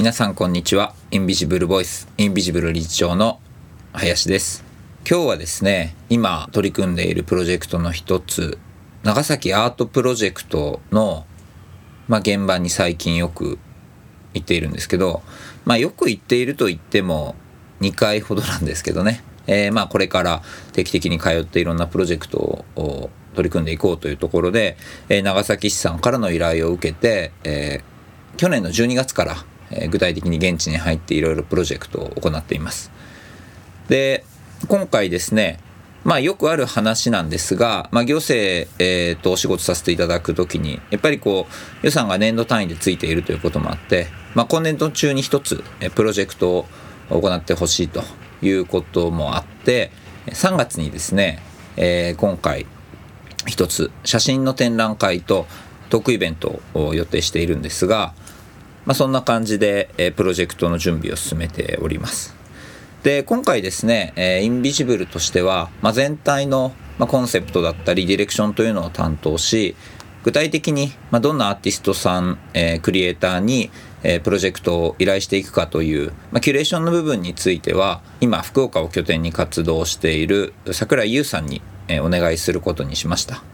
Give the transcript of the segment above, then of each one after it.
皆さんこんにちは。インビジブルボイスインビジブル理事長の林です。今日はですね今取り組んでいるプロジェクトの一つ長崎アートプロジェクトの、まあ、現場に最近よく行っているんですけど、まあ、よく行っていると言っても2回ほどなんですけどね、えー、まあこれから定期的に通っていろんなプロジェクトを取り組んでいこうというところで、えー、長崎市さんからの依頼を受けて、えー、去年の12月から、え具体的に現地に入っていろいろプロジェクトを行っています。で今回ですねまあよくある話なんですが、まあ、行政、えー、とお仕事させていただくときにやっぱりこう予算が年度単位でついているということもあって、まあ、今年度中に一つプロジェクトを行ってほしいということもあって3月にですね、えー、今回一つ写真の展覧会とトークイベントを予定しているんですが、まあ、そんな感じで、えプロジェクトの準備を進めております。で今回ですね、えインビジブルとしては、まあ、全体の、まコンセプトだったりディレクションというのを担当し具体的に、まどんなアーティストさん、えー、クリエイターに、えー、プロジェクトを依頼していくかという、まあ、キュレーションの部分については今福岡を拠点に活動している櫻井優さんに、えー、お願いすることにしました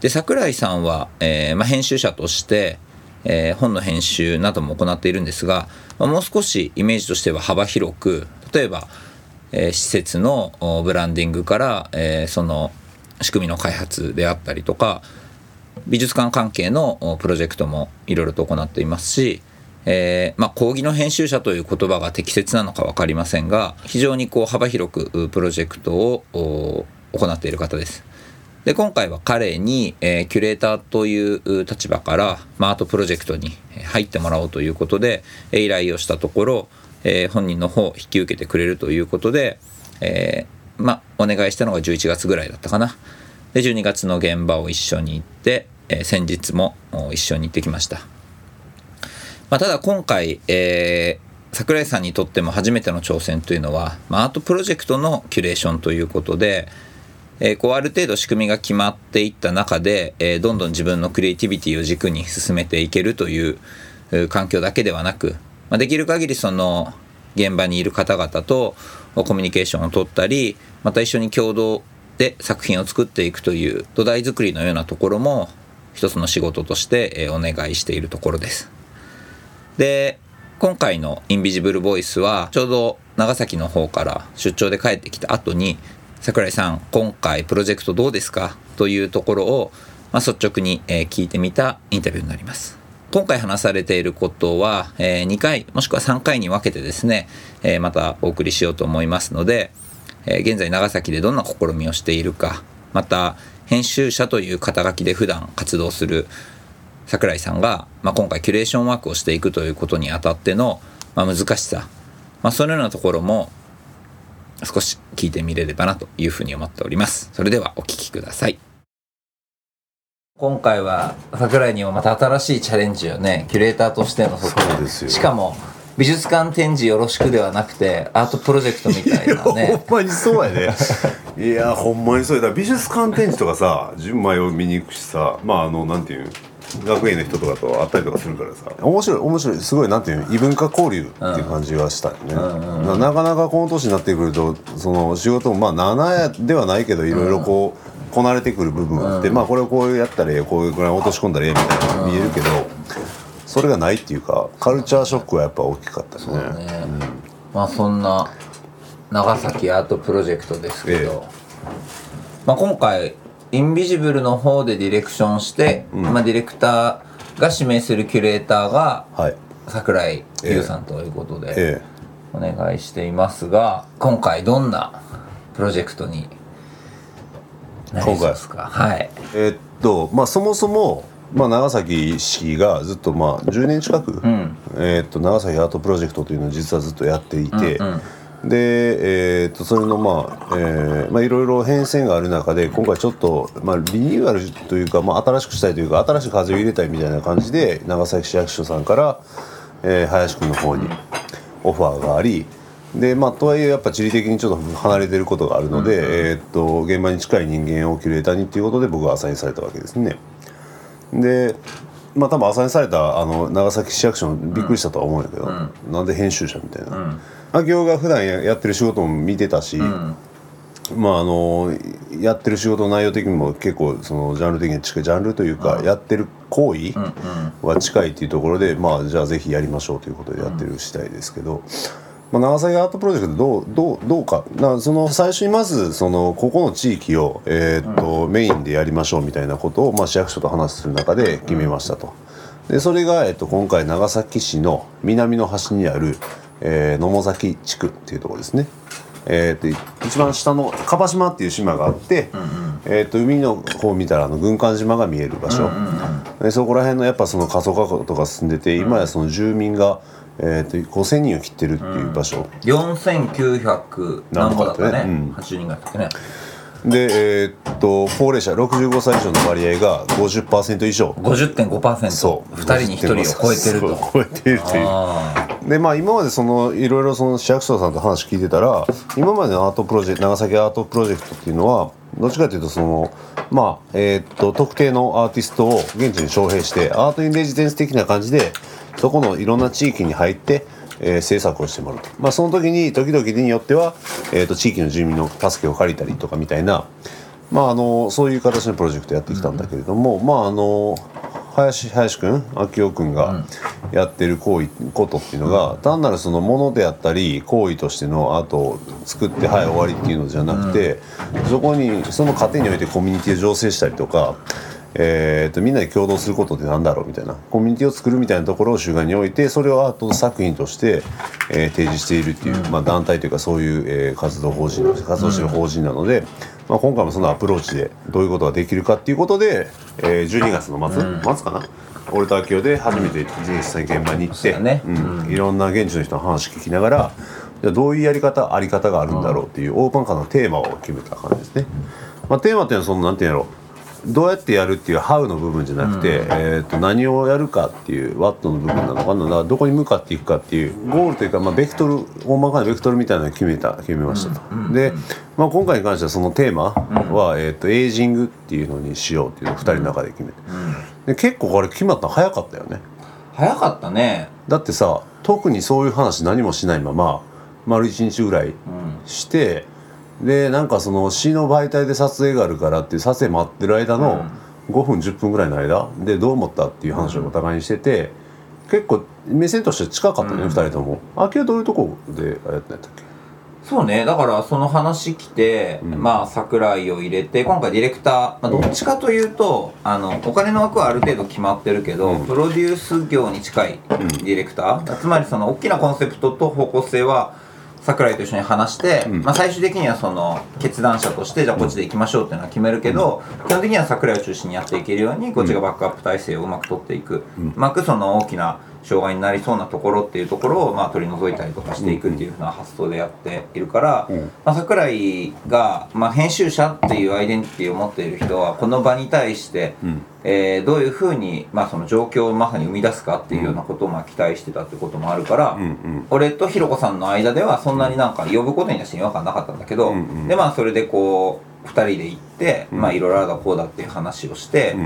で櫻井さんは、えーまあ、編集者として、えー、本の編集なども行っているんですが、まあ、もう少しイメージとしては幅広く例えば、えー、施設のブランディングから、えー、その仕組みの開発であったりとか美術館関係のプロジェクトもいろいろと行っていますし、えー、まあ、講義の編集者という言葉が適切なのか分かりませんが非常にこう幅広くプロジェクトを行っている方です。で今回は彼に、えー、キュレーターという立場から、まあ、アートプロジェクトに入ってもらおうということで、依頼をしたところ、えー、本人の方を引き受けてくれるということで、えまあ、お願いしたのが11月ぐらいだったかな。で12月の現場を一緒に行って、え、先日も一緒に行ってきました、まあ、ただ今回、え、桜井さんにとっても初めての挑戦というのは、まあ、アートプロジェクトのキュレーションということで、えー、こうある程度仕組みが決まっていった中で、えー、どんどん自分のクリエイティビティを軸に進めていけるという環境だけではなく、まあ、できる限りその現場にいる方々とコミュニケーションを取ったりまた一緒に共同で作品を作っていくという土台作りのようなところも一つの仕事としてお願いしているところです。で今回のインビジブルボイスはちょうど長崎の方から出張で帰ってきた後に桜井さん今回プロジェクトどうですか？というところを、まあ、率直に、え聞いてみたインタビューになります。今回話されていることは、え2回もしくは3回に分けてですね、えまたお送りしようと思いますので、え現在長崎でどんな試みをしているかまた編集者という肩書きで普段活動する櫻井さんが、まあ、今回キュレーションワークをしていくということにあたっての、まあ、難しさ、まあ、そのようなところも少し聞いてみれればなというふうに思っております。それではお聞きください。今回は櫻井にもまた新しいチャレンジをねキュレーターとしてのそこしかも美術館展示よろしくではなくてアートプロジェクトみたいなね。ほんまにそうやね。いやほんまにそうや。だ美術館展示とかさ純米を見に行くしさまああのなんていう学園の人とかと会ったりとかするからさ。面白い面白い。すごいなんていう異文化交流っていう感じはしたよね、うん、なかなかこの年になってくるとその仕事もまあ7ではないけどいろいろこう、うん、こなれてくる部分があって、うん、まあこれをこうやったらこういうぐらい落とし込んだらええみたいな見えるけど、それがないっていうかカルチャーショックはやっぱ大きかったね。ね、うん、まあそんな長崎アートプロジェクトですけど、ええ、まあ、今回インビジブルの方でディレクションして、うん、まあ、ディレクターが指名するキュレーターが、はい、櫻井優さんということで、え、お願いしていますが今回どんなプロジェクトになりますか？はい。えー、っとまあそもそもまあ、長崎市がずっとまあ10年近く、うん、えー、と長崎アートプロジェクトというのを実はずっとやっていて、うんうん、で、えー、とそれのまあ、えーまあ、いろいろ変遷がある中で今回ちょっと、まあ、リニューアルというか、まあ、新しくしたいというか新しい風を入れたいみたいな感じで長崎市役所さんから、えー、林君の方にオファーがありでまあ、とはいえやっぱ地理的にちょっと離れてることがあるので、うんうん、えー、っと現場に近い人間をキュレーターにっていうことで僕はアサインされたわけですね。でまあ多分朝にされたあの長崎市役所びっくりしたとは思うんやけど、なんで編集者みたいな、明夫が普段ややってる仕事も見てたし、まああのやってる仕事の内容的にも結構そのジャンル的に近いジャンルというか、やってる行為は近いっていうところで、まあじゃあぜひやりましょうということでやってる次第ですけど。まあ、長崎アートプロジェクトどうどうどうか。なその最初にまずそのここの地域を、えー、っとメインでやりましょうみたいなことを、まあ、市役所と話する中で決めましたと。でそれが、えっと、今回長崎市の南の端にある、えー、野母崎地区っていうところですね。えー、と一番下の樺島っていう島があって、うんうん、えー、と海の方を見たらあの軍艦島が見える場所、うんうんうん、でそこら辺のやっぱその過疎化とか進んでて、今やその住民が、えー、と5000人を切ってるっていう場所、うん、4900何個だったね、うん、80人ぐらいだったね。でえー、っと高齢者65歳以上の割合が50%以上。50.5%そう。2人に1人を超えてると。超えてるというでまあ今までそのいろいろその市役所さんと話聞いてたら今までのアートプロジェクト長崎アートプロジェクトっていうのはどっちかというとそのまあえー、っと特定のアーティストを現地に招聘してアートインレジデンス的な感じでそこのいろんな地域に入ってえー、制作をしてもらうと、まあ、その時に時々によっては、えーと、地域の住民の助けを借りたりとかみたいな、まあ、あのそういう形のプロジェクトやってきたんだけれども、まああの林林君明夫君がやってる行為ことっていうのが、単なるそのものであったり行為としてのアートを作ってはい終わりっていうのじゃなくて、そこにその過程においてコミュニティを醸成したりとかえーと、みんなで共同することってなんだろうみたいな。コミュニティを作るみたいなところを主眼に置いてそれをアート作品として、えー、提示しているっていう、まあ、団体というかそういう、えー、活動法人活動してる法人なので、まあ、今回もそのアプローチでどういうことができるかっていうことで、えー、12月の末、末かな？俺と明夫で初めて実際現場に行って、ね。うん、いろんな現地の人の話聞きながらじゃどういうやり方あり方があるんだろうっていうオープン化のテーマを決めた感じですね。まあ、テーマっていうのはそのなんていうんやろうどうやってやるっていう「ハウ」の部分じゃなくて、うん、えーと、何をやるかっていう「ワット」の部分なのかな。どこに向かっていくかっていうゴールというか、まあ、ベクトル大まかなベクトルみたいなのを決めた決めましたと。うん、で、まあ、今回に関してはそのテーマは、えーと、エイジングっていうのにしようっていうのを2人の中で決めて、で結構これ決まったの早かったよね。早かったね。だってさ特にそういう話何もしないまま丸1日ぐらいして、でなんかその市の媒体で撮影があるからっていう撮影待ってる間の5分10分ぐらいの間でどう思ったっていう話をお互いにしてて結構目線として近かったね、うん、2人とも。あけどういうとこであやったんやったっけ？そうね。だからその話来て、うん、まあ桜井を入れて今回ディレクター、まあ、どっちかというとあのお金の枠はある程度決まってるけど、うん、プロデュース業に近いディレクター、つまりその大きなコンセプトと方向性は桜井と一緒に話して、うん、まあ、最終的にはその決断者としてじゃあこっちで行きましょうっていうのは決めるけど、うん、基本的には桜井を中心にやっていけるようにこっちがバックアップ体制をうまく取っていく、うまくその大きな障害になりそうなところっていうところをまあ取り除いたりとかしていくっていうふうな発想でやっているから、うん、まあ、桜井が、まあ、編集者っていうアイデンティティを持っている人はこの場に対して、うん、えー、どういうふうに、まあ、その状況をまさに生み出すかっていうようなことをまあ期待してたってこともあるから、うんうん、俺とひろこさんの間ではそんなになんか呼ぶことに対して違和感なかったんだけど、うんうん、でまあそれでこう2人で行って、まあいろいろあだこうだっていう話をして、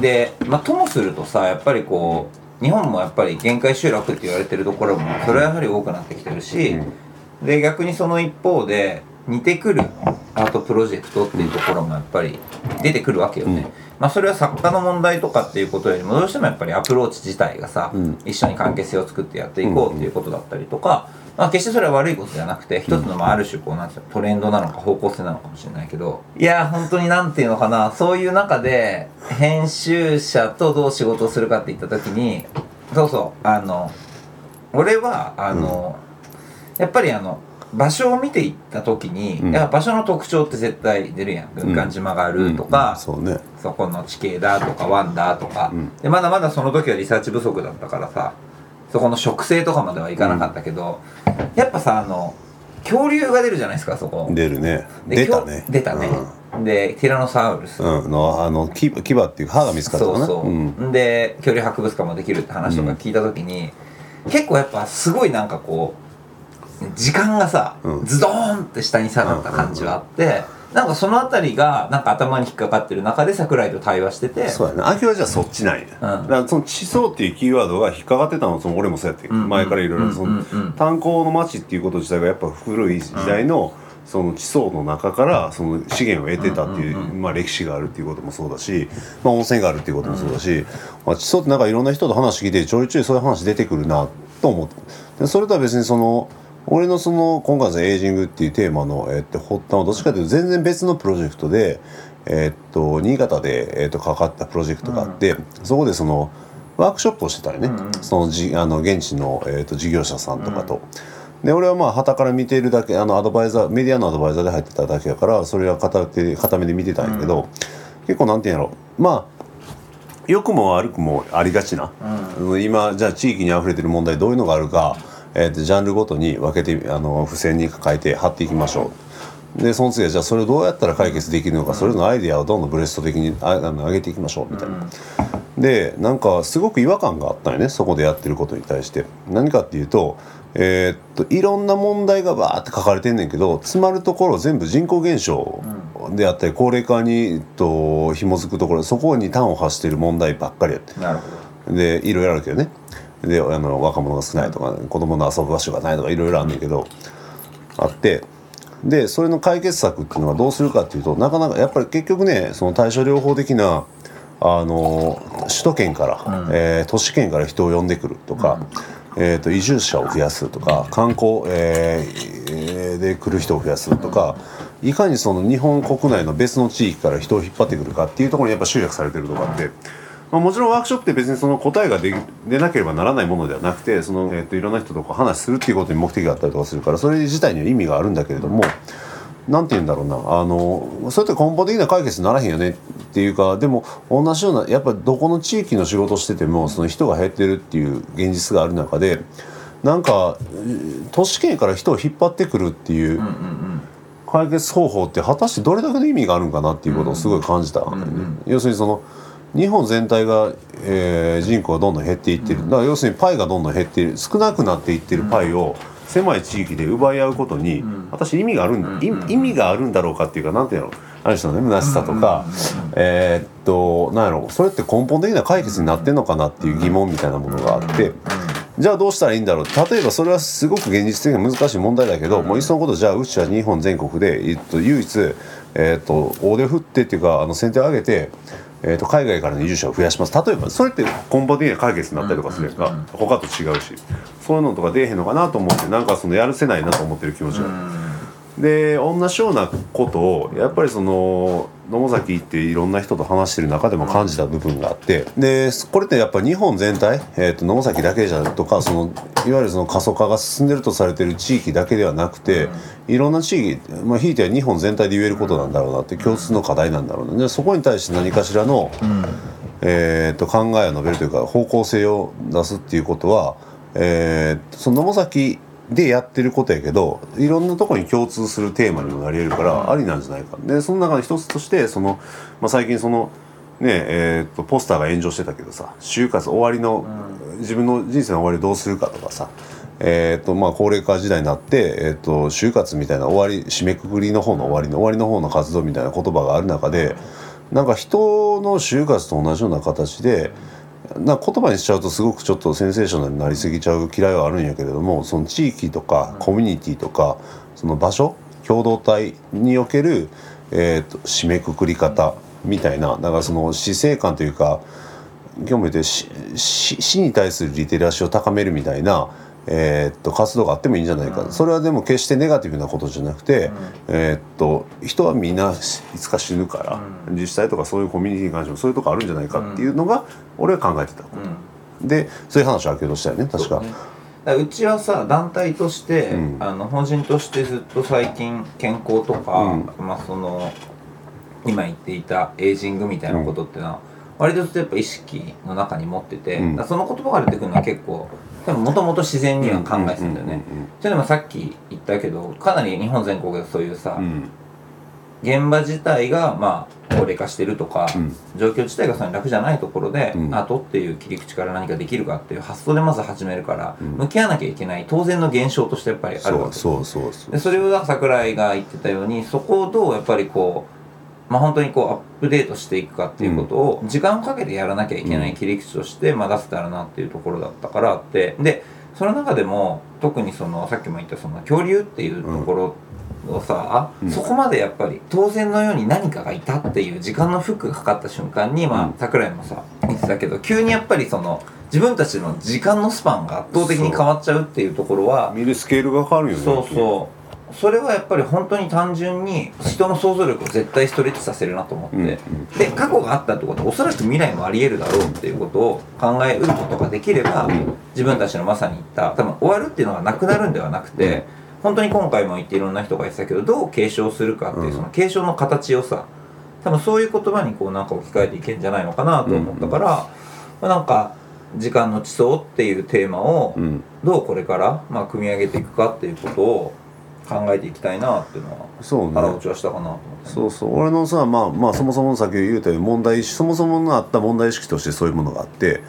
で、まあ、ともするとさやっぱりこう日本もやっぱり限界集落って言われてるところもそれはやはり多くなってきてるし、で逆にその一方で似てくるアートプロジェクトっていうところもやっぱり出てくるわけよね、まあ、それは作家の問題とかっていうことよりもどうしてもやっぱりアプローチ自体がさ、一緒に関係性を作ってやっていこうっていうことだったりとか、まあ、決してそれは悪いことじゃなくて一つのまあある種こうなんていうトレンドなのか方向性なのかもしれないけどいや本当になんていうのかなそういう中で編集者とどう仕事をするかっていった時にそうそうあの俺はあの、うん、やっぱりあの場所を見ていった時に、うん、や場所の特徴って絶対出るやん。軍艦島があるとか、うん。うん。そね、そこの地形だとか。湾だとか、でまだまだその時はリサーチ不足だったからさそこの植生とかまではいかなかったけど、やっぱさあの恐竜が出るじゃないですかそこ。出るね。出たね。出たね、でティラノサウルス、うん、のあの牙牙っていう歯が見つかったそうそう、うん、で恐竜博物館もできるって話とか聞いた時に、うん、結構やっぱすごいなんかこう時間がさ、うん、ズドーンって下に下がった感じはあって、なんかそのあたりがなんか頭に引っかかってる中で桜井と対話しててそうやね秋はじゃあそっちなんや、だからその地層っていうキーワードが引っかかってたのその俺もそうやって、前からいろいろ炭鉱の町っていうこと自体がやっぱ古い時代の、その地層の中からその資源を得てたっていう、まあ、歴史があるっていうこともそうだし、まあ、温泉があるっていうこともそうだし、まあ、地層ってなんかいろんな人と話聞いてちょいちょいそういう話出てくるなと思って。それとは別にその俺のその今回のエイジングっていうテーマの、えっと、発端はどっちかというと全然別のプロジェクトで、えっと、新潟で、えっと、かかったプロジェクトがあって、そこでそのワークショップをしてたりね、そのじあの現地の、えっと、事業者さんとかと。で俺はまあ旗から見ているだけあのアドバイザーメディアのアドバイザーで入ってただけやからそれは片手片目で見てたんやけど、結構なんていうんやろ。まあ良くも悪くもありがちな、今じゃあ地域にあふれてる問題どういうのがあるか、えー、とジャンルごとに分けてあの付箋に書いて貼っていきましょう。でその次はじゃあそれをどうやったら解決できるのか、それのアイデアをどんどんブレスト的にああの上げていきましょうみたいな。でなんかすごく違和感があったよねそこでやってることに対して。何かっていうとえー、っといろんな問題がバーって書かれてんねんけど詰まるところ全部人口減少であったり高齢化にと紐づくところそこに端を発している問題ばっかりやって。なるほど。でいろいろあるけどねであの若者が少ないとか、子供の遊ぶ場所がないとかいろいろあるんだけどあってでそれの解決策っていうのはどうするかっていうとなかなかやっぱり結局ねその対処療法的なあの首都圏から、うん、えー、都市圏から人を呼んでくるとか、うん、えーと、移住者を増やすとか観光、えー、で来る人を増やすとかいかにその日本国内の別の地域から人を引っ張ってくるかっていうところにやっぱ集約されてるとかって。まあ、もちろんワークショップって別にその答えがで出なければならないものではなくてその、えーと、いろんな人とこう話するっていうことに目的があったりとかするからそれ自体には意味があるんだけれども。なんて言うんだろうな。あのそうやって根本的な解決にならへんよねっていうかでも同じようなやっぱどこの地域の仕事しててもその人が減ってるっていう現実がある中でなんか都市圏から人を引っ張ってくるっていう解決方法って果たしてどれだけの意味があるんかなっていうことをすごい感じた、要するにその日本全体が、えー、人口がどんどん減っていってる。だから要するにパイがどんどん減っている。少なくなっていってるパイを、狭い地域で奪い合うことに、果たして意味があるん、意味があるんだろうかっていうかなんていうの？ある人のね虚しさとか、えー、っとなんやろ？それって根本的な解決になってんのかなっていう疑問みたいなものがあって。じゃあどうしたらいいんだろう？例えばそれはすごく現実的に難しい問題だけど、もういっそのことじゃあうちは日本全国で、えっと、唯一、えっと、大手振ってっていうかあの先手を挙げてえーと、海外からの移住者を増やします。例えばそれって根本的な解決になったりとかするやんか、うんうん、他と違うし。そういうのとか出えへんのかなと思ってなんかそのやるせないなと思ってる気持ちが。うん。で同じようなことをやっぱりその野母崎っていろんな人と話してる中でも感じた部分があってでこれってやっぱ日本全体、えーと、野母崎だけじゃとかそのいわゆるその過疎化が進んでるとされてる地域だけではなくて、いろんな地域、まあ、ひいては日本全体で言えることなんだろうなって共通の課題なんだろうな。でそこに対して何かしらの、えーと、考えを述べるというか方向性を出すっていうことは、えー、その野母崎でやってることやけどいろんなとこに共通するテーマにもなり得るからありなんじゃないか。でその中の一つとしてその、まあ、最近そのねえー、とポスターが炎上してたけどさ就活終わりの、自分の人生の終わりどうするかとかさえーとまあ、高齢化時代になって、えーと、就活みたいな終わり締めくくりの方の終わりの終わりの方の活動みたいな言葉がある中でなんか人の就活と同じような形でな言葉にしちゃうとすごくちょっとセンセーショナルになりすぎちゃう嫌いはあるんやけれどもその地域とかコミュニティとかその場所共同体における、えーと、締めくくり方みたいなだからその死生観というか今日も言って死に対するリテラシーを高めるみたいなえー、っと活動があってもいいんじゃないか、うん、それはでも決してネガティブなことじゃなくて、うん、えー、っと人はみんないつか死ぬから、うん、自治体とかそういうコミュニティに関してもそういうとこあるんじゃないかっていうのが俺は考えてたこと、でそういう話をけどしたよね確か。うちはさ団体として、うん、あの法人としてずっと最近健康とか、うん、まあその今言っていたエイジングみたいなことっていうのは、割とずっとやっぱ意識の中に持ってて、うん、その言葉が出てくるのは結構でももともと自然には考えてたんだよね。じゃあでもさっき言ったけどかなり日本全国でそういうさ、うん、現場自体がまあ高齢化してるとか、うん。状況自体がそ楽じゃないところで、うん。アートっていう切り口から何かできるかっていう発想でまず始めるから、うん。向き合わなきゃいけない当然の現象としてやっぱりあるわけ。そうそうそうでそれを桜井が言ってたようにそこをどうやっぱりこうまあ本当にこうアップデートしていくかっていうことを時間をかけてやらなきゃいけない切り口としてまあ出せたらなっていうところだったからあってでその中でも特にそのさっきも言ったその恐竜っていうところをさ、うん。そこまでやっぱり当然のように何かがいたっていう時間のフックがかかった瞬間にまうん。あ桜井もさ言ってたけど急にやっぱりその自分たちの時間のスパンが圧倒的に変わっちゃうっていうところは見るスケールが変わるよねそうそうそれはやっぱり本当に単純に人の想像力を絶対ストレッチさせるなと思って、うんうん。で過去があったってことはおそらく未来もありえるだろうっていうことを考えうることができれば、ん。自分たちのまさに言った多分終わるっていうのがなくなるんではなくて、うん。本当に今回も言っていろんな人が言ってたけどどう継承するかっていう、うん。その継承の形をさ多分そういう言葉にこうなんか置き換えていけんじゃないのかなと思ったから、まあなんか時間の地層っていうテーマを、うん。どうこれから、まあ、組み上げていくかっていうことを考えていきたいなっていうのはそうね。腹落ちはしたかなと思って、そうそう。俺のさまあまあそもそもさっき言うたように問題そもそものあった問題意識としてそういうものがあって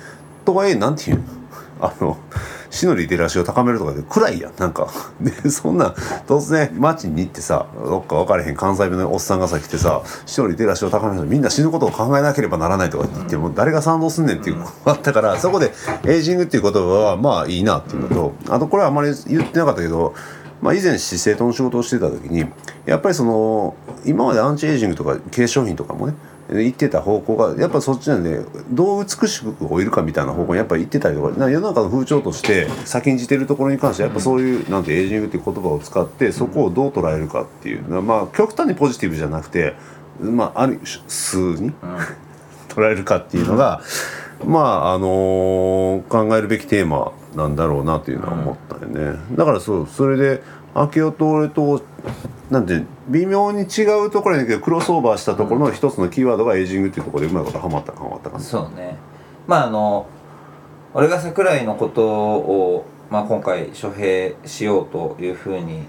とはいえなんていうの？あの死のリテラシーを高めるとかで暗いやんなんか。でそんな突然街に行ってさどっか分かれへん関西弁のおっさんがさ来てさ死のリテラシーを高めるみんな死ぬことを考えなければならないとか言っても誰が賛同すんねんっていうのが あったからそこでエイジングっていう言葉はまあいいなっていうのとあとこれはあまり言ってなかったけどまあ、以前資生堂の仕事をしてた時にやっぱりその今までアンチエイジングとか化粧品とかもね言ってた方向がやっぱそっちなんでどう美しく老いるかみたいな方向にやっぱり行ってたりとか世の中の風潮として先んじてるところに関してはやっぱそういうなんてエイジングっていう言葉を使ってそこをどう捉えるかっていう。まあ極端にポジティブじゃなくてまあある種数に 捉えるかっていうのが、まああの考えるべきテーマなんだろうなというのは思ったよね、だからそうそれで秋夫と俺となんて微妙に違うところやけどクロスオーバーしたところの一つのキーワードがエイジングっていうところでうまいことハマったかハマったそうね。まああの俺が桜井のことを、まあ、今回処兵しようというふうに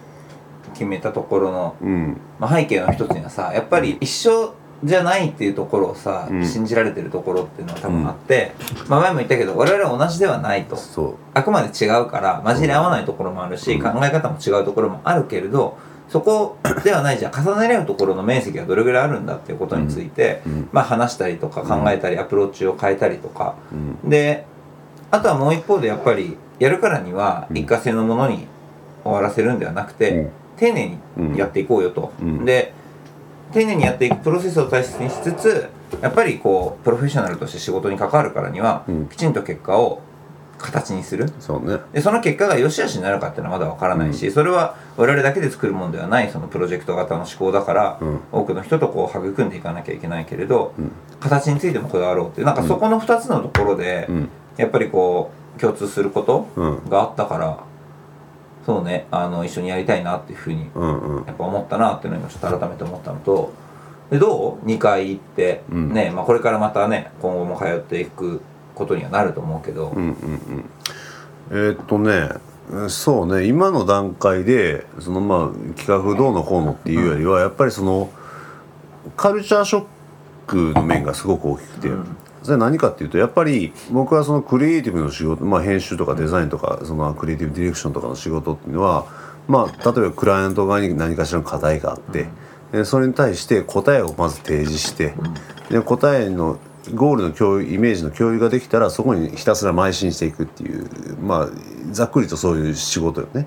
決めたところの、うん。まあ、背景の一つにはさやっぱり一緒じゃないっていうところをさ、うん。信じられてるところっていうのは多分あって、まあ前も言ったけど我々は同じではないと。そう。あくまで違うから混じり合わないところもあるし、うん。考え方も違うところもあるけれどそこではないじゃん。重ねれるところの面積がどれぐらいあるんだっていうことについて、うん。まあ話したりとか考えたりアプローチを変えたりとか。うん。であとはもう一方でやっぱりやるからにはうん。一過性のものに終わらせるんではなくて、うん。丁寧にやっていこうよと、うん。で丁寧にやっていくプロセスを大切にしつつやっぱりこうプロフェッショナルとして仕事に関わるからには、うん。きちんと結果を形にする。そうね。でその結果が良し悪しになるかっていうのはまだわからないし、それは我々だけで作るものではないそのプロジェクト型の思考だから、うん。多くの人とこう育んでいかなきゃいけないけれど、うん。形についてもこだわろうっていうなんかそこの2つのところで、うん。やっぱりこう共通することうん。があったからそうねあの一緒にやりたいなっていうふうにうんうん。やっぱ思ったなっていうのを今ちょっと改めて思ったのとでどう？2回行って、うん。ねまあ、これからまたね今後も通っていくことにはなると思うけど、うんうんうん。えーっとねうんそうね今の段階でそのまあ企画どうのこうのっていうよりはやっぱりそのカルチャーショックの面がすごく大きくて、うんそれは何かっていうとやっぱり僕はそのクリエイティブの仕事、まあ、編集とかデザインとかそのクリエイティブディレクションとかの仕事っていうのはまあ例えばクライアント側に何かしらの課題があって、でそれに対して答えをまず提示して、で答えのゴールの共有イメージの共有ができたらそこにひたすら邁進していくっていうまあざっくりとそういう仕事よね。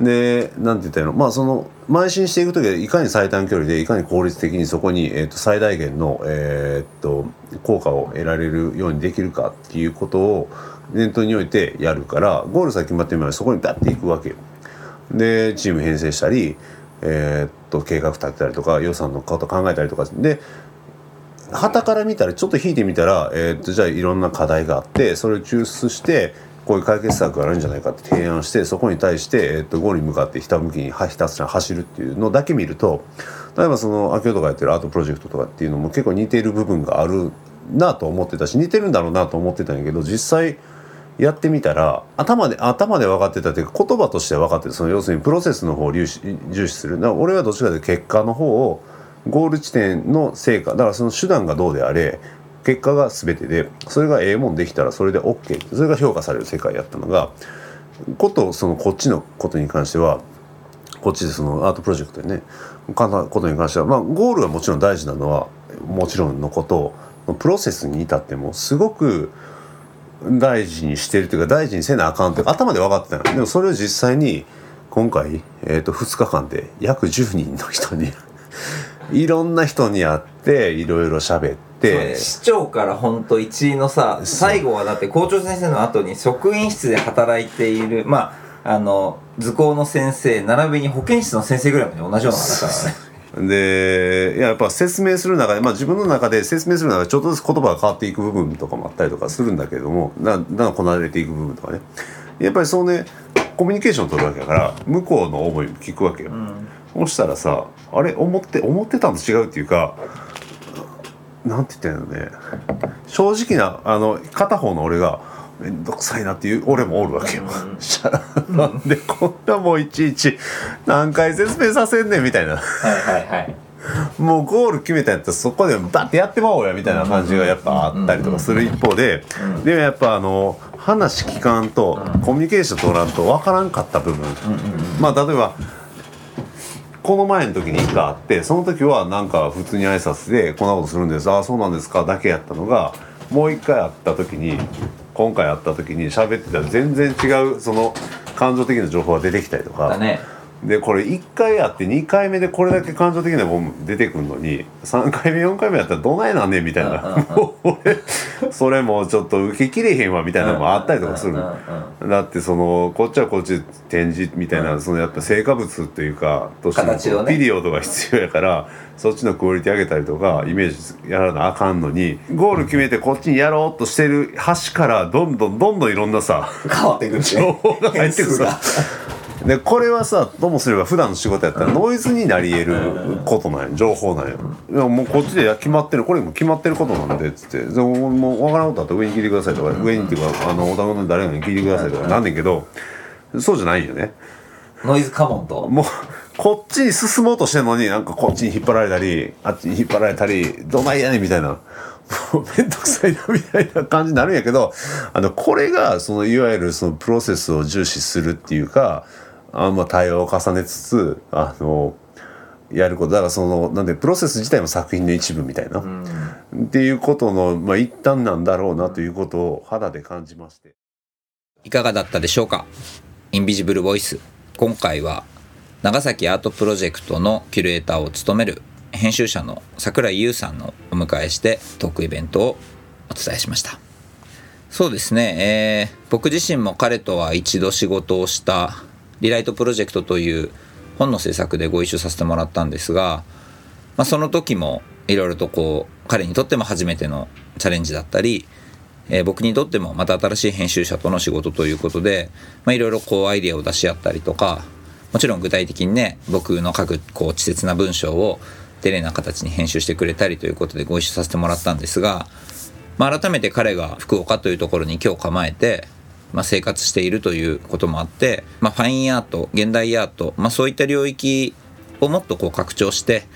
でなんて言ったらいいの？まあその邁進していく時はいかに最短距離でいかに効率的にそこに、えー、と最大限の、えー、と効果を得られるようにできるかっていうことを念頭に置いてやるからゴール先決まってみればそこにバッていくわけよ。でチーム編成したり、えー、っと計画立てたりとか予算のこと考えたりとかで旗から見たらちょっと引いてみたら、えーっとじゃあいろんな課題があってそれを抽出してこういう解決策があるんじゃないかって提案してそこに対して、えーとゴールに向かってひたむきにひたすら走るっていうのだけ見ると例えばその秋夫がやってるアートプロジェクトとかっていうのも結構似ている部分があるなと思ってたし似てるんだろうなと思ってたんやけど実際やってみたら頭で頭で分かってたというか言葉として分かってその要するにプロセスの方を重視重視する。だ俺はどっちかというと結果の方をゴール地点の成果だからその手段がどうであれ結果が全てでそれがええもんできたらそれで OK それが評価される世界やったのがことそのこっちのことに関してはこっちでそのアートプロジェクトでねことに関してはまあゴールはもちろん大事なのはもちろんのことプロセスに至ってもすごく大事にしてるというか大事にせなあかんって頭で分かってたのでもそれを実際に今回、えー、と2日間で約10人の人に いろんな人に会っていろいろ喋って。市長から本当一位のさ最後はだって校長先生の後に職員室で働いているまああの図工の先生並びに保健室の先生ぐらいまで同じような話だからね。でやっぱ説明する中で、まあ、自分の中で説明する中でちょっとずつ言葉が変わっていく部分とかもあったりとかするんだけれどもだんだんこなれていく部分とかね。やっぱりそうねコミュニケーションを取るわけだから向こうの思いも聞くわけよ、うん、そしたらさあれ思って思ってたのと違うっていうかなんて言ってんのね。正直なあの片方の俺が面倒くさいなっていう俺もおるわけよ。うん、なんでこんなもういちいち何回説明させんねんみたいな。はいはいはい。もうゴール決めたやったらそこでバッてやってまおうやみたいな感じがやっぱあったりとかする一方ででもやっぱあの話聞かんとコミュニケーション取らんと分からんかった部分。まあ例えばこの前の時に1回あってその時はなんか普通に挨拶で「こんなことするんです。ああそうなんですか」だけやったのがもう1回会った時に今回会った時に喋ってたら全然違うその感情的な情報が出てきたりとか。だね。でこれ1回やって2回目でこれだけ感情的なもん出てくるのに3回目4回目やったらどないなんねんみたいな。もう俺 それもちょっと受けきれへんわみたいなのもあったりとかする。だってそのこっちはこっち展示みたいなそのやっぱ成果物っていうかとしてのピリオドが必要やからそっちのクオリティ上げたりとかイメージやらなあかんのにゴール決めてこっちにやろうとしてる端からどんどんどんどんいろんなさ変わっていく情報が入ってくるさでこれはさともすれば普段の仕事やったらノイズになり得ることなんや情報なんや。いやもうこっちで決まってるこれも決まってることなんでっつって。でももう分からんことあったら上に聞いてくださいとか上にっていうかあのお宅の誰かに聞いてくださいとかなんねんけどそうじゃないよね。ノイズカモンと？もうこっちに進もうとしてんのになんかこっちに引っ張られたりあっちに引っ張られたりどないやねんみたいな。もうめんどくさいなみたいな感じになるんやけどあのこれがそのいわゆるそのプロセスを重視するっていうかあまあ対話を重ねつつあのやることだからそのなんでプロセス自体も作品の一部みたいな、うん、っていうことの、まあ、一端なんだろうなということを肌で感じまして。いかがだったでしょうか？インビジブルボイス今回は長崎アートプロジェクトのキュレーターを務める編集者の櫻井優さんのお迎えしてトークイベントをお伝えしました。そうですね、えー、僕自身も彼とは一度仕事をしたリライトプロジェクトという本の制作でご一緒させてもらったんですが、まあ、その時もいろいろとこう彼にとっても初めてのチャレンジだったり、えー、僕にとってもまた新しい編集者との仕事ということでいろいろこうアイデアを出し合ったりとかもちろん具体的にね僕の書くこう稚拙な文章を丁寧な形に編集してくれたりということでご一緒させてもらったんですが、まあ、改めて彼が福岡というところに今日構えてまあ、生活しているということもあって、まあ、ファインアート現代アート、まあ、そういった領域をもっとこう拡張して、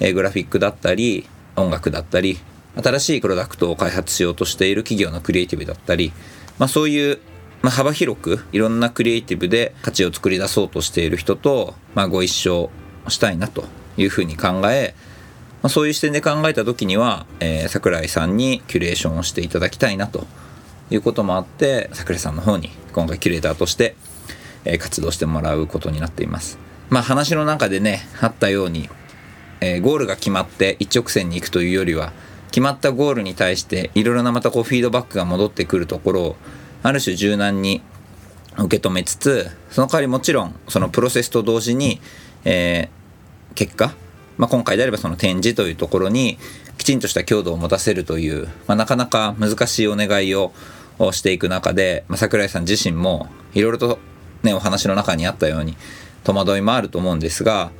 えー、グラフィックだったり音楽だったり新しいプロダクトを開発しようとしている企業のクリエイティブだったり、まあ、そういう、まあ、幅広くいろんなクリエイティブで価値を作り出そうとしている人と、まあ、ご一緒したいなというふうに考え、まあ、そういう視点で考えた時には、えー、桜井さんにキュレーションをしていただきたいなということもあって桜井さんの方に今回キュレーターとして、え活動してもらうことになっています。まあ話の中でねあったように、え、ゴールが決まって一直線に行くというよりは決まったゴールに対していろいろなまたこうフィードバックが戻ってくるところをある種柔軟に受け止めつつその代わりもちろんそのプロセスと同時に、えー、結果、まあ、今回であればその展示というところにきちんとした強度を持たせるという、まあ、なかなか難しいお願いをしていく中で、まあ、桜井さん自身もいろいろとねお話の中にあったように戸惑いもあると思うんですが、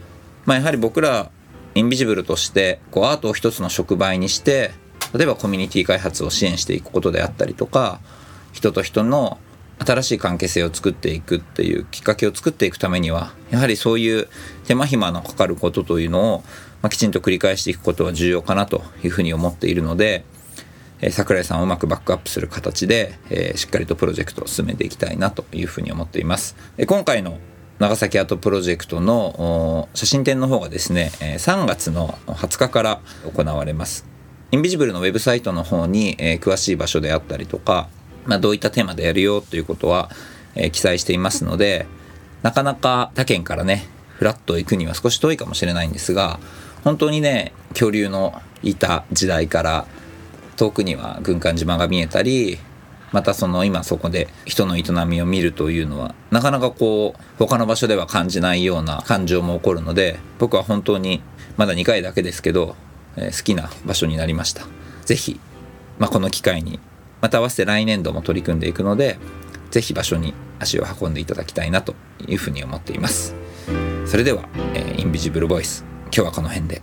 まあ、やはり僕らインビジブルとしてこうアートを一つの触媒にして例えばコミュニティ開発を支援していくことであったりとか人と人の新しい関係性を作っていくっていうきっかけを作っていくためにはやはりそういう手間暇のかかることというのをまあ、きちんと繰り返していくことは重要かなというふうに思っているので、えー、桜井さんをうまくバックアップする形で、えー、しっかりとプロジェクトを進めていきたいなというふうに思っています。で今回の長崎アートプロジェクトの写真展の方がですね3月の20日から行われますインビジブルのウェブサイトの方に詳しい場所であったりとか、まあ、どういったテーマでやるよということはえ記載していますのでなかなか他県からねフラッと行くには少し遠いかもしれないんですが本当にね恐竜のいた時代から遠くには軍艦島が見えたりまたその今そこで人の営みを見るというのはなかなかこう他の場所では感じないような感情も起こるので僕は本当にまだ2回だけですけど、えー、好きな場所になりました。是非、まあ、この機会にまた合わせて来年度も取り組んでいくので是非場所に足を運んでいただきたいなというふうに思っています。それでは、えー、インビジブルボイス今日はこの辺で。